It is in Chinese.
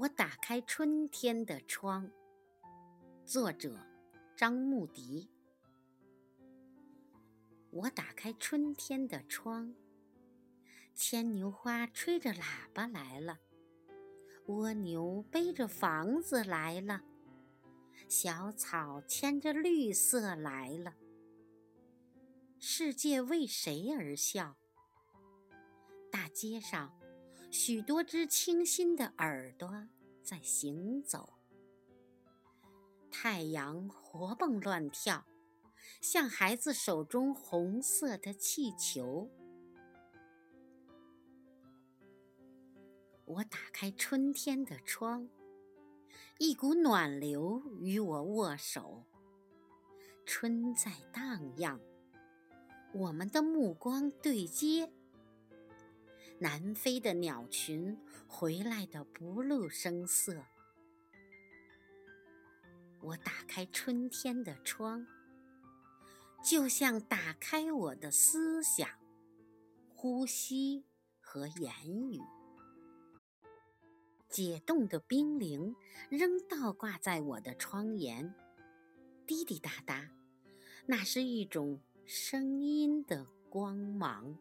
我打开春天的窗。作者：张牧迪。我打开春天的窗，牵牛花吹着喇叭来了，蜗牛背着房子来了，小草牵着绿色来了。世界为谁而笑？大街上。许多只清新的耳朵在行走，太阳活蹦乱跳，像孩子手中红色的气球。我打开春天的窗，一股暖流与我握手，春在荡漾，我们的目光对接。南飞的鸟群回来的不露声色。我打开春天的窗，就像打开我的思想、呼吸和言语。解冻的冰凌仍倒挂在我的窗沿，滴滴答答，那是一种声音的光芒。